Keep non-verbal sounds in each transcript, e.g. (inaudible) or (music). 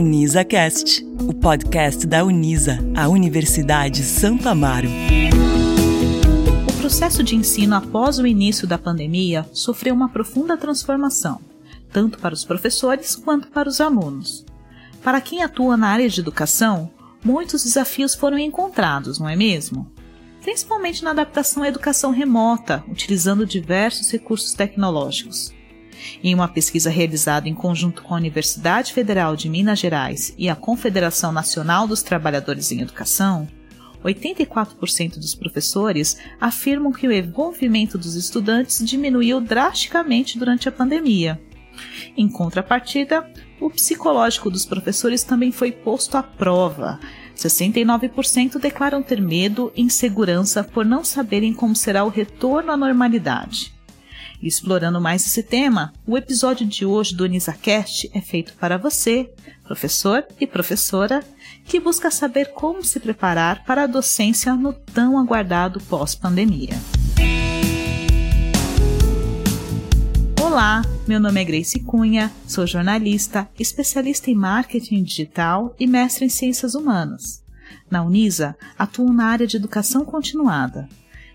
UnisaCast, o podcast da Unisa, a Universidade Santo Amaro. O processo de ensino após o início da pandemia sofreu uma profunda transformação, tanto para os professores quanto para os alunos. Para quem atua na área de educação, muitos desafios foram encontrados, não é mesmo? Principalmente na adaptação à educação remota, utilizando diversos recursos tecnológicos. Em uma pesquisa realizada em conjunto com a Universidade Federal de Minas Gerais e a Confederação Nacional dos Trabalhadores em Educação, 84% dos professores afirmam que o envolvimento dos estudantes diminuiu drasticamente durante a pandemia. Em contrapartida, o psicológico dos professores também foi posto à prova. 69% declaram ter medo e insegurança por não saberem como será o retorno à normalidade. Explorando mais esse tema, o episódio de hoje do UnisaCast é feito para você, professor e professora, que busca saber como se preparar para a docência no tão aguardado pós-pandemia. Olá, meu nome é Grace Cunha, sou jornalista, especialista em marketing digital e mestre em ciências humanas. Na Unisa, atuo na área de educação continuada.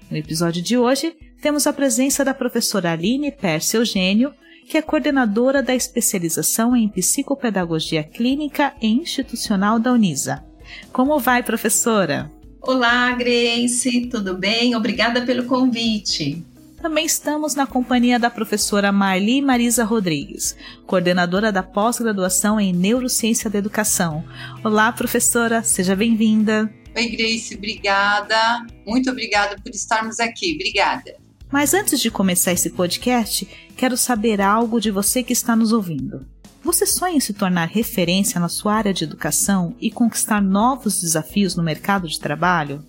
No episódio de hoje, temos a presença da professora Aline Percy Eugênio, que é coordenadora da especialização em psicopedagogia clínica e institucional da Unisa. Como vai, professora? Olá, Grace, tudo bem? Obrigada pelo convite. Também estamos na companhia da professora Marli Marisa Rodrigues, coordenadora da pós-graduação em Neurociência da Educação. Olá, professora, seja bem-vinda. Oi, Grace, obrigada. Muito obrigada por estarmos aqui. Obrigada. Mas antes de começar esse podcast, quero saber algo de você que está nos ouvindo. Você sonha em se tornar referência na sua área de educação e conquistar novos desafios no mercado de trabalho?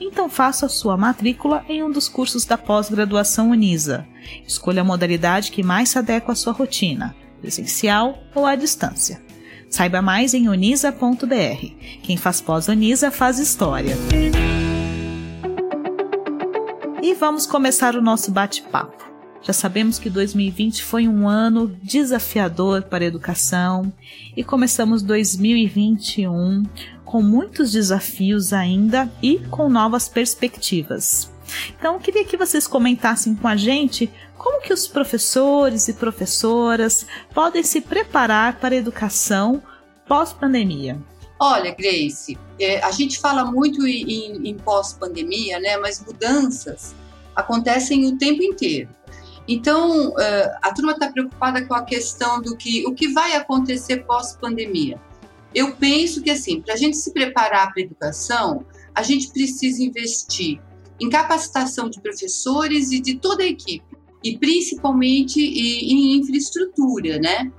Então faça a sua matrícula em um dos cursos da pós-graduação Unisa. Escolha a modalidade que mais se adequa à sua rotina, presencial ou à distância. Saiba mais em unisa.br. Quem faz pós-Unisa faz história. E vamos começar o nosso bate-papo. Já sabemos que 2020 foi um ano desafiador para a educação e começamos 2021 com muitos desafios ainda e com novas perspectivas. Então, eu queria que vocês comentassem com a gente como que os professores e professoras podem se preparar para a educação pós-pandemia. Olha, Grace, é, a gente fala muito em, em pós-pandemia, né? Mas mudanças acontecem o tempo inteiro. Então, é, a turma está preocupada com a questão do que o que vai acontecer pós-pandemia. Eu penso que assim, para a gente se preparar para a educação, a gente precisa investir em capacitação de professores e de toda a equipe, e principalmente em infraestrutura, né?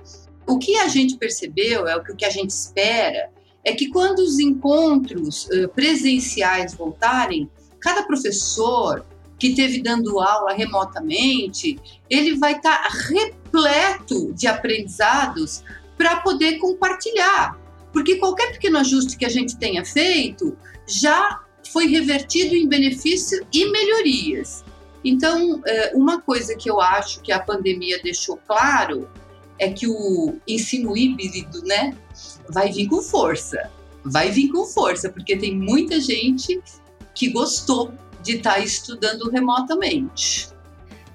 O que a gente percebeu é o que a gente espera é que quando os encontros uh, presenciais voltarem, cada professor que esteve dando aula remotamente, ele vai estar tá repleto de aprendizados para poder compartilhar. Porque qualquer pequeno ajuste que a gente tenha feito já foi revertido em benefício e melhorias. Então, uma coisa que eu acho que a pandemia deixou claro é que o ensino híbrido, né, vai vir com força. Vai vir com força, porque tem muita gente que gostou de estar tá estudando remotamente.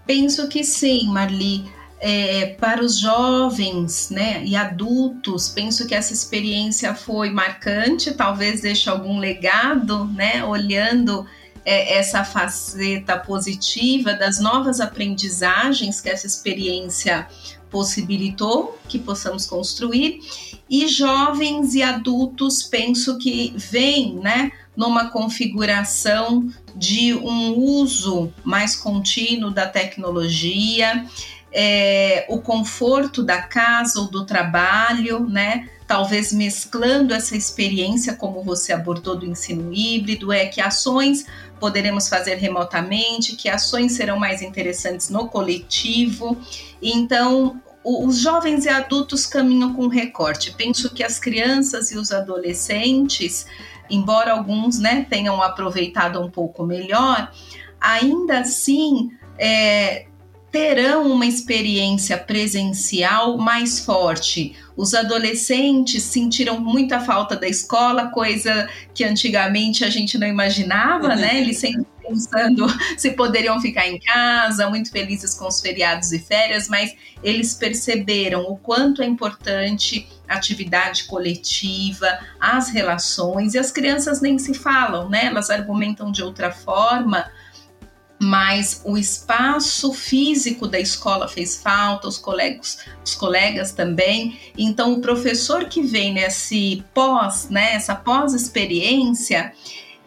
Penso que sim, Marli. É, para os jovens né, e adultos, penso que essa experiência foi marcante, talvez deixe algum legado, né, olhando é, essa faceta positiva das novas aprendizagens que essa experiência possibilitou que possamos construir e jovens e adultos penso que vêm, né, numa configuração de um uso mais contínuo da tecnologia, é, o conforto da casa ou do trabalho, né? Talvez mesclando essa experiência, como você abordou do ensino híbrido, é que ações poderemos fazer remotamente, que ações serão mais interessantes no coletivo. Então, os jovens e adultos caminham com recorte. Penso que as crianças e os adolescentes, embora alguns né, tenham aproveitado um pouco melhor, ainda assim é, terão uma experiência presencial mais forte. Os adolescentes sentiram muita falta da escola, coisa que antigamente a gente não imaginava, né? Eles sempre pensando (laughs) se poderiam ficar em casa, muito felizes com os feriados e férias, mas eles perceberam o quanto é importante atividade coletiva, as relações, e as crianças nem se falam, né? Elas argumentam de outra forma mas o espaço físico da escola fez falta, os colegas, os colegas também. Então, o professor que vem nesse pós, né, essa pós-experiência,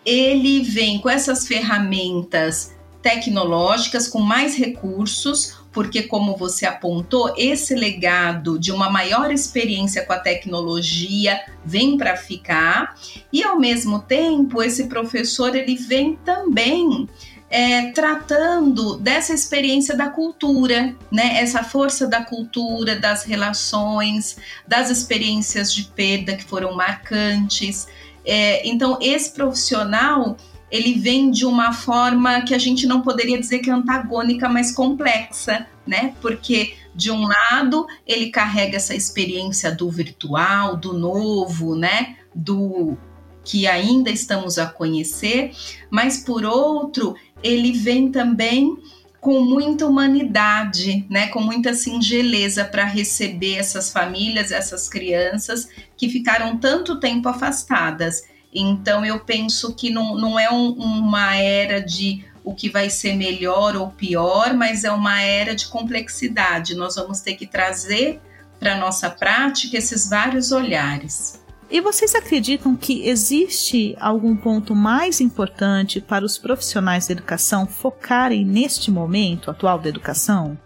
ele vem com essas ferramentas tecnológicas, com mais recursos, porque, como você apontou, esse legado de uma maior experiência com a tecnologia vem para ficar, e ao mesmo tempo, esse professor ele vem também é, tratando dessa experiência da cultura, né? Essa força da cultura, das relações, das experiências de perda que foram marcantes. É, então, esse profissional ele vem de uma forma que a gente não poderia dizer que é antagônica, mas complexa, né? Porque de um lado ele carrega essa experiência do virtual, do novo, né? Do que ainda estamos a conhecer, mas por outro, ele vem também com muita humanidade, né, com muita singeleza para receber essas famílias, essas crianças que ficaram tanto tempo afastadas. Então eu penso que não, não é um, uma era de o que vai ser melhor ou pior, mas é uma era de complexidade. Nós vamos ter que trazer para a nossa prática esses vários olhares. E vocês acreditam que existe algum ponto mais importante para os profissionais da educação focarem neste momento atual da educação?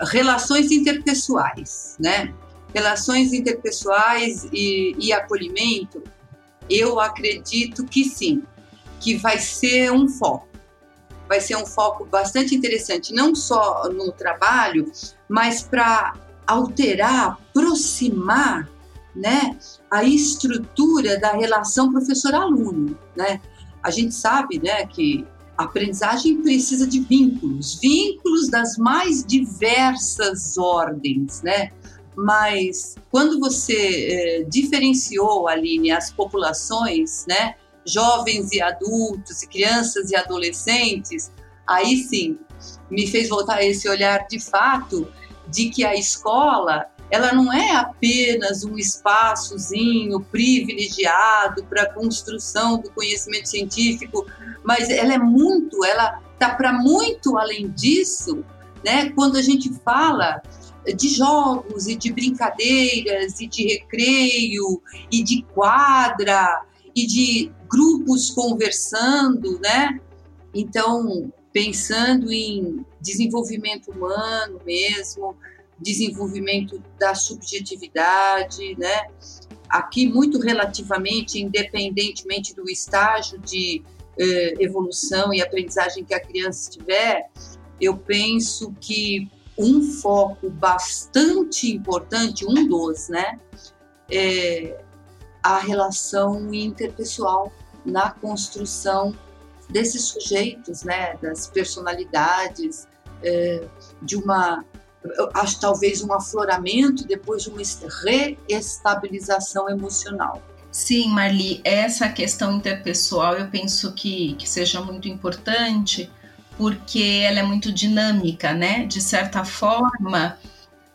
Relações interpessoais, né? Relações interpessoais e, e acolhimento, eu acredito que sim, que vai ser um foco. Vai ser um foco bastante interessante, não só no trabalho, mas para alterar, aproximar né, a estrutura da relação professor-aluno, né? A gente sabe, né, que a aprendizagem precisa de vínculos, vínculos das mais diversas ordens, né? Mas quando você eh, diferenciou, Aline, as populações, né, jovens e adultos, e crianças e adolescentes, aí sim me fez voltar esse olhar de fato de que a escola ela não é apenas um espaçozinho privilegiado para a construção do conhecimento científico, mas ela é muito, ela está para muito além disso, né? Quando a gente fala de jogos e de brincadeiras e de recreio e de quadra e de grupos conversando, né? Então, pensando em desenvolvimento humano mesmo, desenvolvimento da subjetividade, né? Aqui, muito relativamente, independentemente do estágio de eh, evolução e aprendizagem que a criança tiver, eu penso que um foco bastante importante, um dos, né, é a relação interpessoal na construção desses sujeitos, né, das personalidades, é, de uma acho talvez um afloramento depois de uma reestabilização emocional. Sim, Marli, essa questão interpessoal eu penso que, que seja muito importante porque ela é muito dinâmica, né? De certa forma,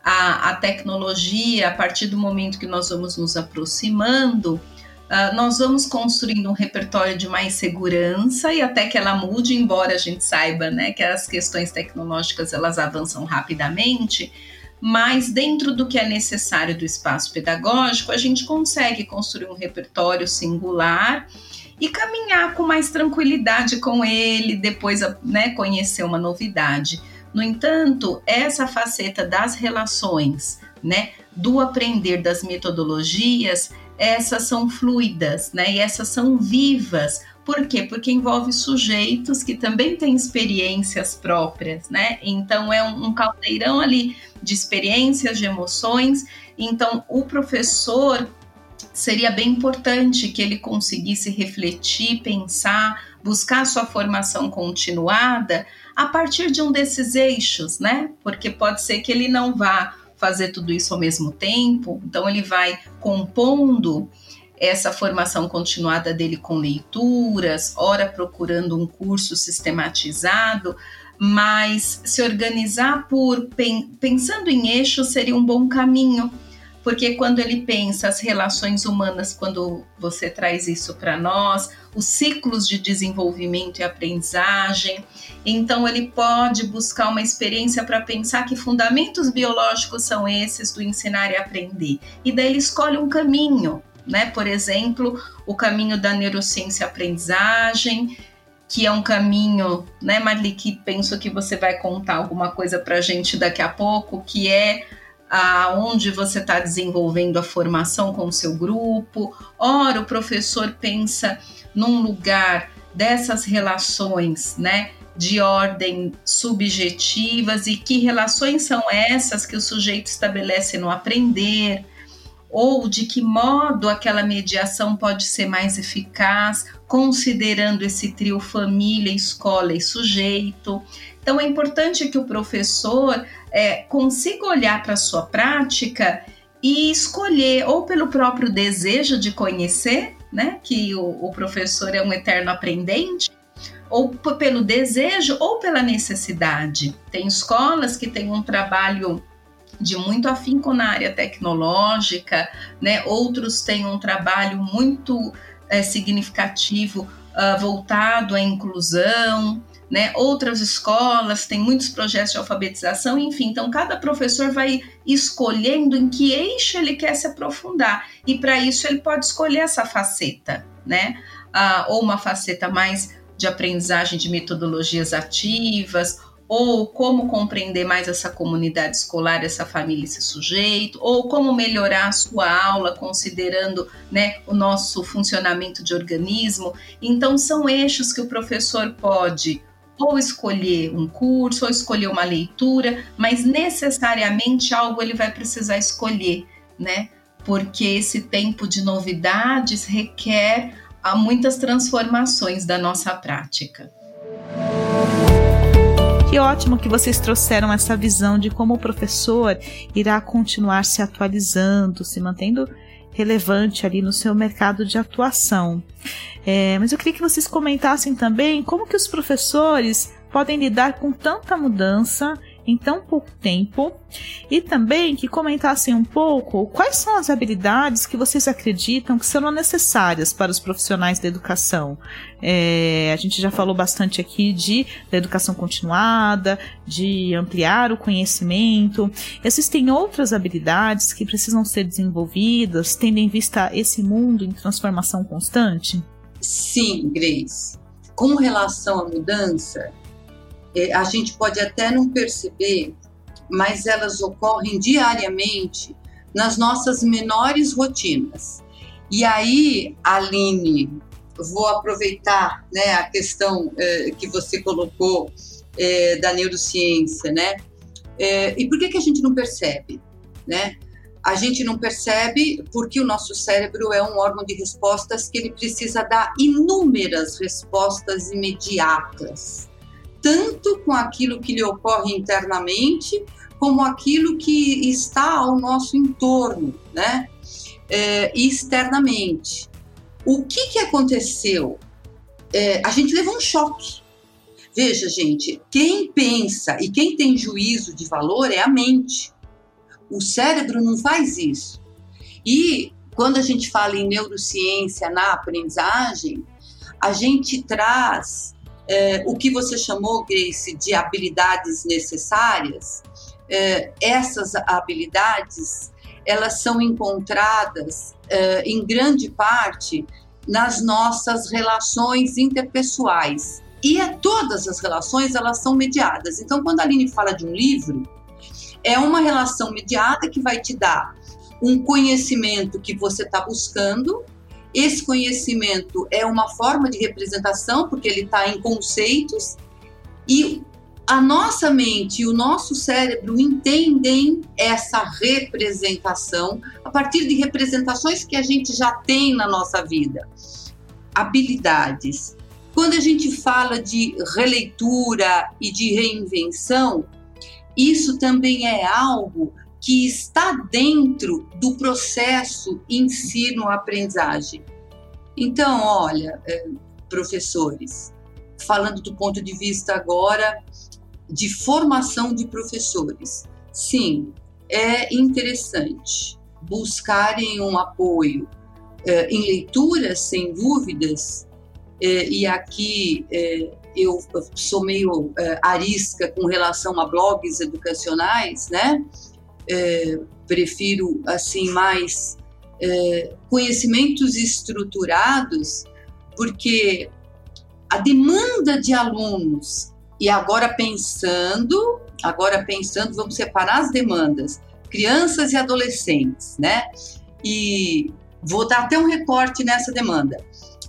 a, a tecnologia, a partir do momento que nós vamos nos aproximando, Uh, nós vamos construindo um repertório de mais segurança e até que ela mude, embora a gente saiba né, que as questões tecnológicas elas avançam rapidamente, mas dentro do que é necessário do espaço pedagógico, a gente consegue construir um repertório singular e caminhar com mais tranquilidade com ele, depois né, conhecer uma novidade. No entanto, essa faceta das relações, né, do aprender das metodologias, essas são fluidas, né? E essas são vivas. Por quê? Porque envolve sujeitos que também têm experiências próprias, né? Então é um, um caldeirão ali de experiências, de emoções. Então o professor seria bem importante que ele conseguisse refletir, pensar, buscar sua formação continuada a partir de um desses eixos, né? Porque pode ser que ele não vá fazer tudo isso ao mesmo tempo, então ele vai compondo essa formação continuada dele com leituras, ora procurando um curso sistematizado, mas se organizar por pensando em eixo seria um bom caminho, porque quando ele pensa as relações humanas, quando você traz isso para nós, os ciclos de desenvolvimento e aprendizagem, então ele pode buscar uma experiência para pensar que fundamentos biológicos são esses do ensinar e aprender. E daí ele escolhe um caminho, né? Por exemplo, o caminho da neurociência aprendizagem, que é um caminho, né, Marli, que penso que você vai contar alguma coisa para a gente daqui a pouco, que é aonde você está desenvolvendo a formação com o seu grupo. Ora, o professor pensa num lugar dessas relações, né, de ordem subjetivas e que relações são essas que o sujeito estabelece no aprender, ou de que modo aquela mediação pode ser mais eficaz, considerando esse trio família, escola e sujeito. Então é importante que o professor é, consiga olhar para a sua prática e escolher, ou pelo próprio desejo de conhecer, né, que o, o professor é um eterno aprendente, ou pelo desejo ou pela necessidade. Tem escolas que têm um trabalho de muito afinco na área tecnológica, né? Outros têm um trabalho muito é, significativo uh, voltado à inclusão, né? Outras escolas têm muitos projetos de alfabetização, enfim. Então, cada professor vai escolhendo em que eixo ele quer se aprofundar e para isso ele pode escolher essa faceta, né? Uh, ou uma faceta mais de aprendizagem de metodologias ativas ou como compreender mais essa comunidade escolar, essa família, esse sujeito, ou como melhorar a sua aula considerando né, o nosso funcionamento de organismo. Então, são eixos que o professor pode ou escolher um curso, ou escolher uma leitura, mas necessariamente algo ele vai precisar escolher, né? Porque esse tempo de novidades requer muitas transformações da nossa prática. Que ótimo que vocês trouxeram essa visão de como o professor irá continuar se atualizando, se mantendo relevante ali no seu mercado de atuação. É, mas eu queria que vocês comentassem também como que os professores podem lidar com tanta mudança em tão pouco tempo e também que comentassem um pouco quais são as habilidades que vocês acreditam que serão necessárias para os profissionais da educação. É, a gente já falou bastante aqui de da educação continuada, de ampliar o conhecimento. Existem outras habilidades que precisam ser desenvolvidas, tendo em vista esse mundo em transformação constante? Sim, Grace. Com relação à mudança, a gente pode até não perceber, mas elas ocorrem diariamente nas nossas menores rotinas. E aí, Aline, vou aproveitar né, a questão é, que você colocou é, da neurociência, né? É, e por que, que a gente não percebe, né? A gente não percebe porque o nosso cérebro é um órgão de respostas que ele precisa dar inúmeras respostas imediatas tanto com aquilo que lhe ocorre internamente, como aquilo que está ao nosso entorno, né? É, externamente. O que, que aconteceu? É, a gente levou um choque. Veja, gente, quem pensa e quem tem juízo de valor é a mente. O cérebro não faz isso. E quando a gente fala em neurociência na aprendizagem, a gente traz é, o que você chamou, Grace, de habilidades necessárias, é, essas habilidades elas são encontradas é, em grande parte nas nossas relações interpessoais. E é, todas as relações elas são mediadas. Então, quando a Aline fala de um livro, é uma relação mediada que vai te dar um conhecimento que você está buscando esse conhecimento é uma forma de representação, porque ele está em conceitos, e a nossa mente e o nosso cérebro entendem essa representação a partir de representações que a gente já tem na nossa vida. Habilidades. Quando a gente fala de releitura e de reinvenção, isso também é algo que está dentro do processo ensino-aprendizagem. Então, olha, é, professores, falando do ponto de vista agora de formação de professores, sim, é interessante buscarem um apoio é, em leituras, sem dúvidas, é, e aqui eu sou meio arisca com relação a blogs educacionais, né? É, prefiro assim mais é, conhecimentos estruturados, porque a demanda de alunos e agora pensando, agora pensando, vamos separar as demandas, crianças e adolescentes, né? E vou dar até um recorte nessa demanda.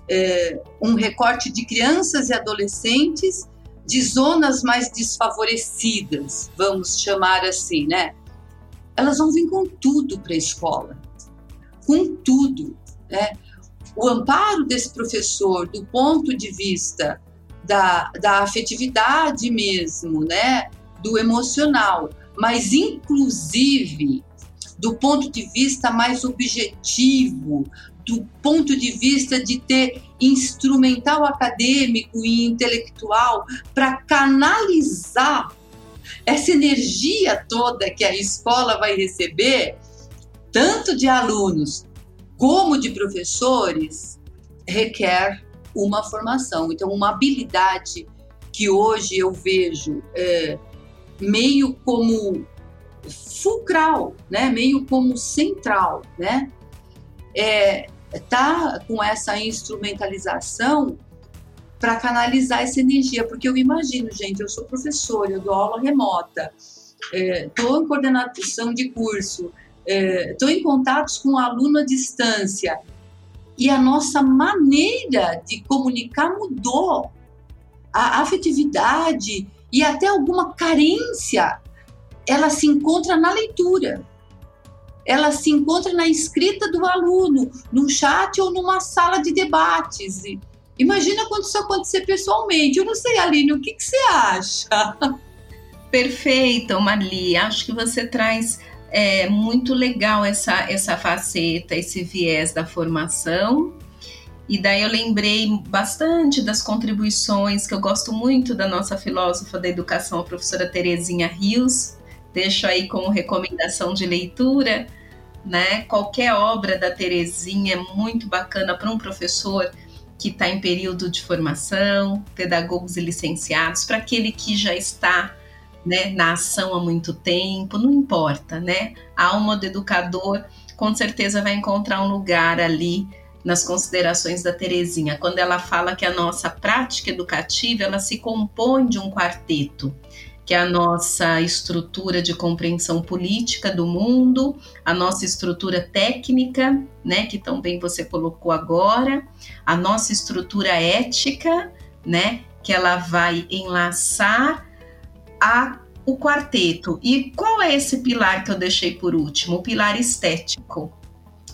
É, um recorte de crianças e adolescentes de zonas mais desfavorecidas, vamos chamar assim, né? Elas vão vir com tudo para a escola, com tudo. Né? O amparo desse professor, do ponto de vista da, da afetividade mesmo, né? do emocional, mas inclusive do ponto de vista mais objetivo, do ponto de vista de ter instrumental acadêmico e intelectual para canalizar essa energia toda que a escola vai receber, tanto de alunos como de professores, requer uma formação. Então, uma habilidade que hoje eu vejo é, meio como fulcral, né? meio como central, né? É, tá com essa instrumentalização para canalizar essa energia, porque eu imagino, gente, eu sou professora, eu dou aula remota, estou é, em coordenação de curso, estou é, em contatos com o aluno à distância, e a nossa maneira de comunicar mudou. A afetividade e até alguma carência, ela se encontra na leitura. Ela se encontra na escrita do aluno, num chat ou numa sala de debates. Imagina quando isso acontecer pessoalmente. Eu não sei, Aline, o que, que você acha? (laughs) Perfeito, Marli. Acho que você traz é, muito legal essa, essa faceta, esse viés da formação. E daí eu lembrei bastante das contribuições que eu gosto muito da nossa filósofa da educação, a professora Terezinha Rios. Deixo aí como recomendação de leitura, né? Qualquer obra da Terezinha é muito bacana para um professor que está em período de formação, pedagogos e licenciados, para aquele que já está né, na ação há muito tempo, não importa, né? A alma do educador com certeza vai encontrar um lugar ali nas considerações da Terezinha, quando ela fala que a nossa prática educativa ela se compõe de um quarteto que é a nossa estrutura de compreensão política do mundo, a nossa estrutura técnica, né, que também você colocou agora, a nossa estrutura ética, né, que ela vai enlaçar a o quarteto. E qual é esse pilar que eu deixei por último? O pilar estético,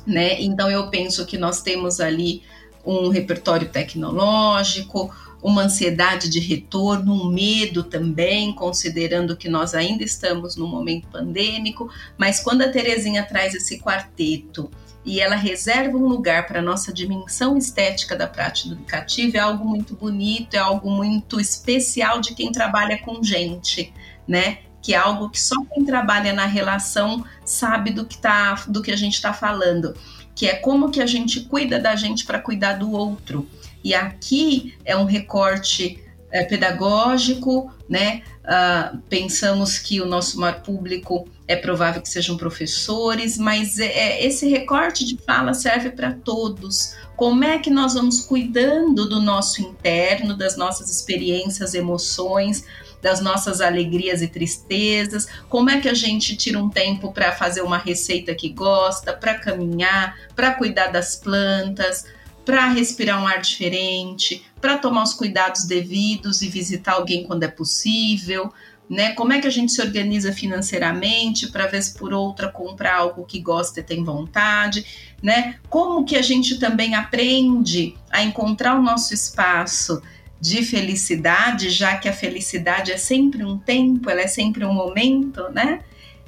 né? Então eu penso que nós temos ali um repertório tecnológico, uma ansiedade de retorno, um medo também, considerando que nós ainda estamos num momento pandêmico, mas quando a Terezinha traz esse quarteto e ela reserva um lugar para a nossa dimensão estética da prática educativa, é algo muito bonito, é algo muito especial de quem trabalha com gente, né? Que é algo que só quem trabalha na relação sabe do que, tá, do que a gente está falando, que é como que a gente cuida da gente para cuidar do outro e aqui é um recorte é, pedagógico, né? Uh, pensamos que o nosso maior público é provável que sejam professores, mas é, é esse recorte de fala serve para todos. Como é que nós vamos cuidando do nosso interno, das nossas experiências, emoções, das nossas alegrias e tristezas? Como é que a gente tira um tempo para fazer uma receita que gosta, para caminhar, para cuidar das plantas? Para respirar um ar diferente, para tomar os cuidados devidos e visitar alguém quando é possível, né? Como é que a gente se organiza financeiramente para vez por outra comprar algo que gosta e tem vontade, né? Como que a gente também aprende a encontrar o nosso espaço de felicidade, já que a felicidade é sempre um tempo, ela é sempre um momento, né?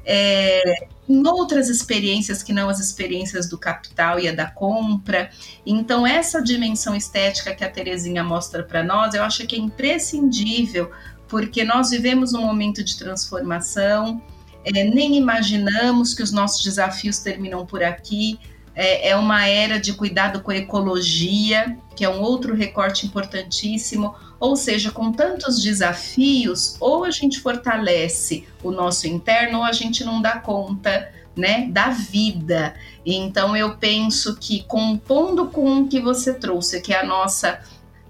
É, em outras experiências que não as experiências do capital e a da compra. Então, essa dimensão estética que a Terezinha mostra para nós, eu acho que é imprescindível, porque nós vivemos um momento de transformação, é, nem imaginamos que os nossos desafios terminam por aqui. É, é uma era de cuidado com a ecologia, que é um outro recorte importantíssimo. Ou seja, com tantos desafios, ou a gente fortalece o nosso interno, ou a gente não dá conta né, da vida. Então eu penso que compondo com o que você trouxe, que é a nossa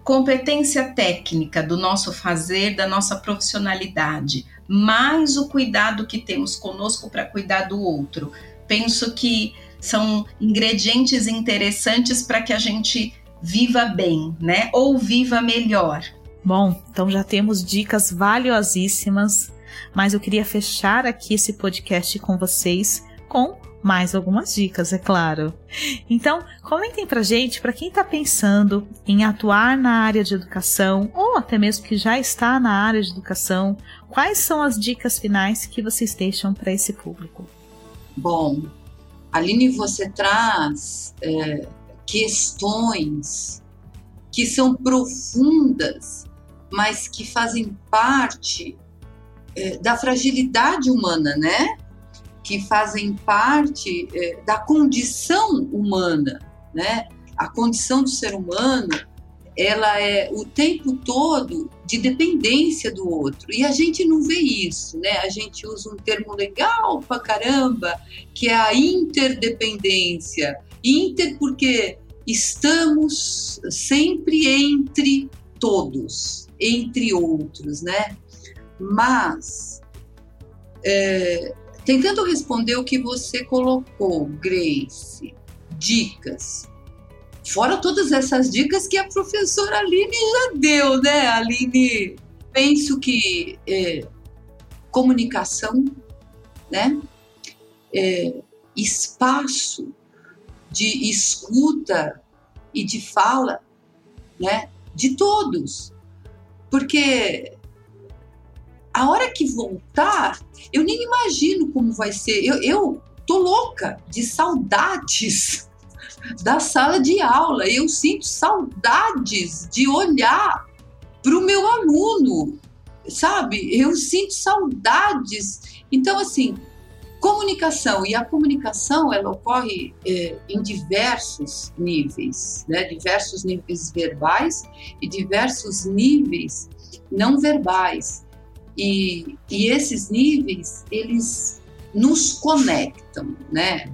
competência técnica do nosso fazer, da nossa profissionalidade, mais o cuidado que temos conosco para cuidar do outro. Penso que são ingredientes interessantes para que a gente viva bem, né? Ou viva melhor. Bom, então já temos dicas valiosíssimas, mas eu queria fechar aqui esse podcast com vocês com mais algumas dicas, é claro. Então, comentem pra gente, para quem está pensando em atuar na área de educação ou até mesmo que já está na área de educação, quais são as dicas finais que vocês deixam para esse público? Bom, Aline, você traz é, questões que são profundas, mas que fazem parte é, da fragilidade humana, né? que fazem parte é, da condição humana, né? A condição do ser humano, ela é o tempo todo de dependência do outro. E a gente não vê isso, né? A gente usa um termo legal pra caramba, que é a interdependência. Inter porque estamos sempre entre todos, entre outros, né? Mas é, Tentando responder o que você colocou, Grace, dicas. Fora todas essas dicas que a professora Aline já deu, né, Aline? Penso que é, comunicação, né? É, espaço de escuta e de fala, né? De todos. Porque a hora que voltar, eu nem imagino como vai ser. Eu, eu tô louca de saudades (laughs) da sala de aula. Eu sinto saudades de olhar para o meu aluno, sabe? Eu sinto saudades. Então, assim, comunicação e a comunicação ela ocorre é, em diversos níveis, né? Diversos níveis verbais e diversos níveis não verbais. E, e esses níveis, eles nos conectam, né?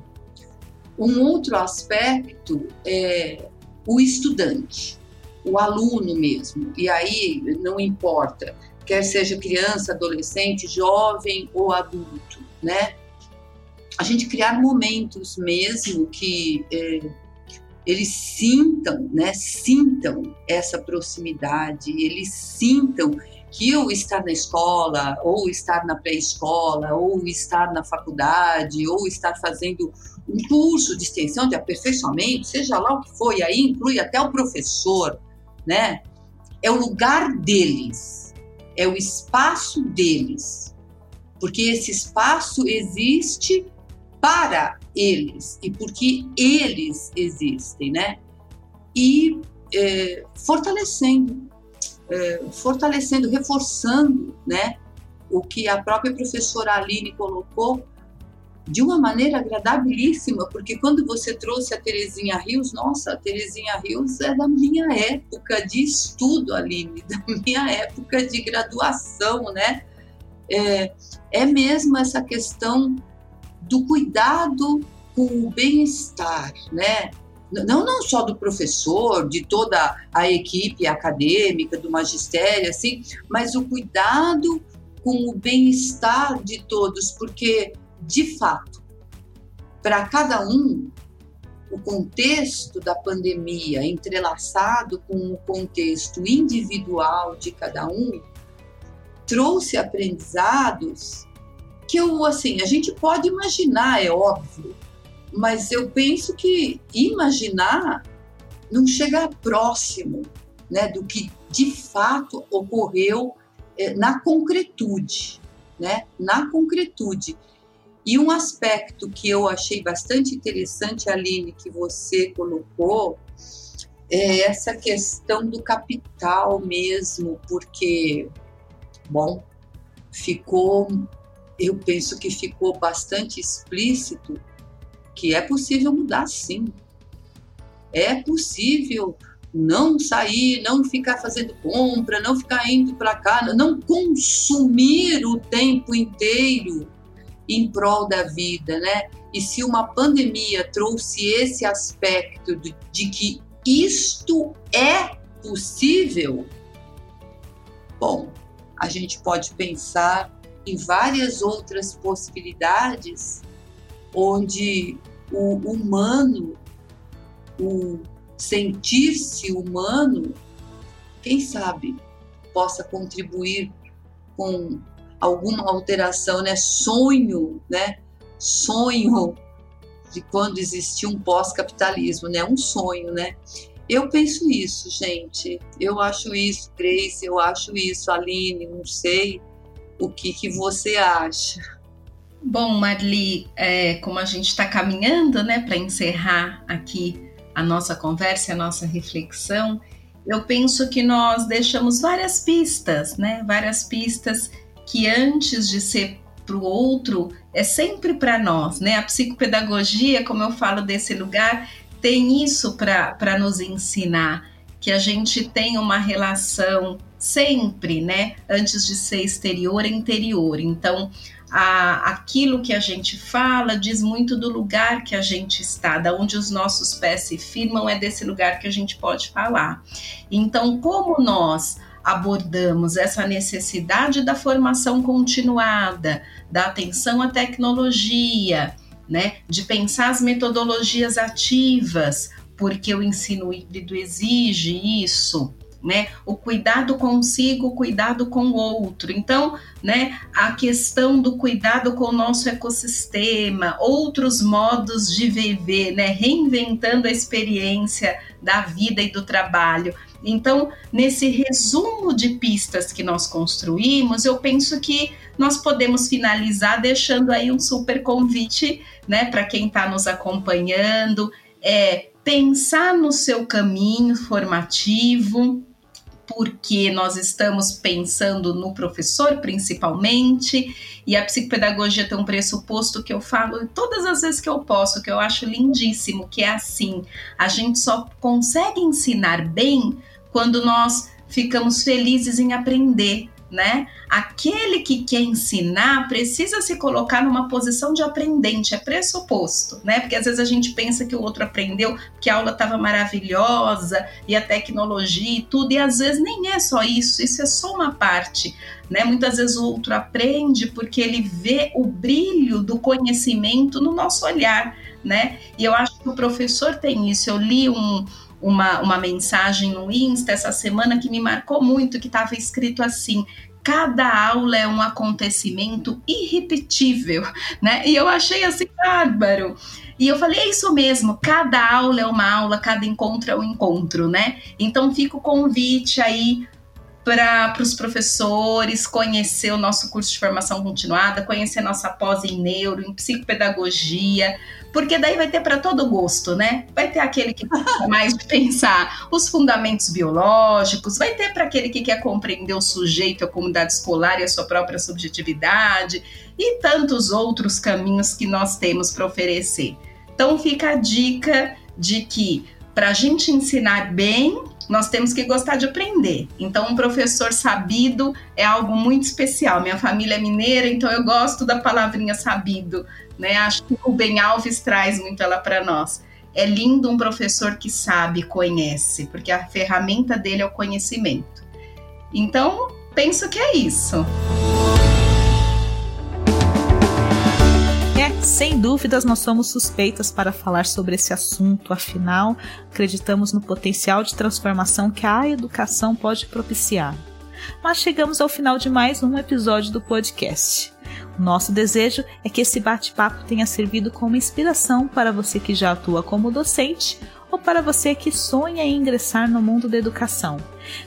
Um outro aspecto é o estudante, o aluno mesmo. E aí não importa, quer seja criança, adolescente, jovem ou adulto, né? A gente criar momentos mesmo que é, eles sintam, né? Sintam essa proximidade, eles sintam que o estar na escola, ou estar na pré-escola, ou estar na faculdade, ou estar fazendo um curso de extensão, de aperfeiçoamento, seja lá o que for, e aí inclui até o professor, né? É o lugar deles, é o espaço deles, porque esse espaço existe para eles e porque eles existem, né? E é, fortalecendo é, fortalecendo, reforçando, né, o que a própria professora Aline colocou de uma maneira agradabilíssima, porque quando você trouxe a Terezinha Rios, nossa, a Terezinha Rios é da minha época de estudo, Aline, (laughs) da minha época de graduação, né? É, é mesmo essa questão do cuidado com o bem-estar, né? não, não só do professor, de toda a equipe acadêmica, do magistério, assim, mas o cuidado com o bem-estar de todos, porque, de fato, para cada um, o contexto da pandemia, entrelaçado com o contexto individual de cada um, trouxe aprendizados que eu, assim, a gente pode imaginar, é óbvio, mas eu penso que imaginar não chega próximo né, do que de fato ocorreu é, na concretude, né? Na concretude. E um aspecto que eu achei bastante interessante, Aline, que você colocou, é essa questão do capital mesmo, porque, bom, ficou, eu penso que ficou bastante explícito que é possível mudar sim. É possível não sair, não ficar fazendo compra, não ficar indo para cá, não consumir o tempo inteiro em prol da vida, né? E se uma pandemia trouxe esse aspecto de, de que isto é possível, bom, a gente pode pensar em várias outras possibilidades onde o humano, o sentir-se humano, quem sabe possa contribuir com alguma alteração, né? Sonho, né? Sonho de quando existia um pós-capitalismo, né? Um sonho, né? Eu penso isso, gente. Eu acho isso, Grace. Eu acho isso, Aline. Não sei o que, que você acha. Bom, Marli, é, como a gente está caminhando, né, para encerrar aqui a nossa conversa, a nossa reflexão, eu penso que nós deixamos várias pistas, né? Várias pistas que antes de ser para o outro é sempre para nós, né? A psicopedagogia, como eu falo desse lugar, tem isso para nos ensinar que a gente tem uma relação sempre, né? Antes de ser exterior, é interior. Então, a, aquilo que a gente fala diz muito do lugar que a gente está, da onde os nossos pés se firmam, é desse lugar que a gente pode falar. Então, como nós abordamos essa necessidade da formação continuada, da atenção à tecnologia, né, de pensar as metodologias ativas, porque o ensino híbrido exige isso, né? O cuidado consigo, o cuidado com o outro. Então, né, a questão do cuidado com o nosso ecossistema, outros modos de viver, né, reinventando a experiência da vida e do trabalho. Então, nesse resumo de pistas que nós construímos, eu penso que nós podemos finalizar deixando aí um super convite, né, para quem está nos acompanhando, é pensar no seu caminho formativo, porque nós estamos pensando no professor principalmente, e a psicopedagogia tem um pressuposto que eu falo todas as vezes que eu posso, que eu acho lindíssimo, que é assim: a gente só consegue ensinar bem quando nós ficamos felizes em aprender né? Aquele que quer ensinar precisa se colocar numa posição de aprendente, é pressuposto, né? Porque às vezes a gente pensa que o outro aprendeu que a aula estava maravilhosa e a tecnologia e tudo, e às vezes nem é só isso, isso é só uma parte, né? Muitas vezes o outro aprende porque ele vê o brilho do conhecimento no nosso olhar, né? E eu acho que o professor tem isso. Eu li um uma, uma mensagem no Insta essa semana que me marcou muito, que estava escrito assim: cada aula é um acontecimento irrepetível, (laughs) né? E eu achei assim bárbaro. E eu falei, é isso mesmo, cada aula é uma aula, cada encontro é um encontro, né? Então fica o convite aí para os professores conhecer o nosso curso de formação continuada, conhecer nossa pós em neuro, em psicopedagogia, porque daí vai ter para todo gosto, né? Vai ter aquele que (laughs) mais de pensar os fundamentos biológicos, vai ter para aquele que quer compreender o sujeito, a comunidade escolar e a sua própria subjetividade, e tantos outros caminhos que nós temos para oferecer. Então fica a dica de que para a gente ensinar bem, nós temos que gostar de aprender. Então, um professor sabido é algo muito especial. Minha família é mineira, então eu gosto da palavrinha sabido, né? Acho que o Ben Alves traz muito ela para nós. É lindo um professor que sabe, conhece, porque a ferramenta dele é o conhecimento. Então, penso que é isso. Sem dúvidas, nós somos suspeitas para falar sobre esse assunto, afinal, acreditamos no potencial de transformação que a educação pode propiciar. Mas chegamos ao final de mais um episódio do podcast. Nosso desejo é que esse bate-papo tenha servido como inspiração para você que já atua como docente ou para você que sonha em ingressar no mundo da educação.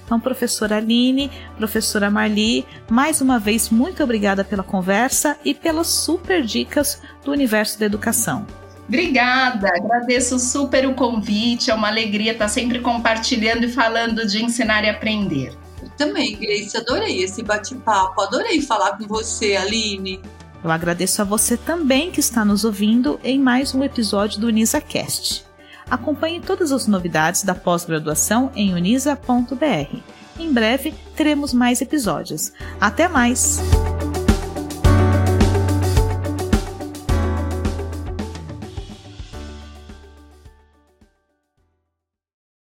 Então, professora Aline, professora Marli, mais uma vez muito obrigada pela conversa e pelas super dicas do universo da educação. Obrigada, agradeço super o convite, é uma alegria estar sempre compartilhando e falando de ensinar e aprender. Também, Grace, adorei esse bate-papo, adorei falar com você, Aline. Eu agradeço a você também que está nos ouvindo em mais um episódio do UnisaCast. Acompanhe todas as novidades da pós-graduação em unisa.br. Em breve teremos mais episódios. Até mais!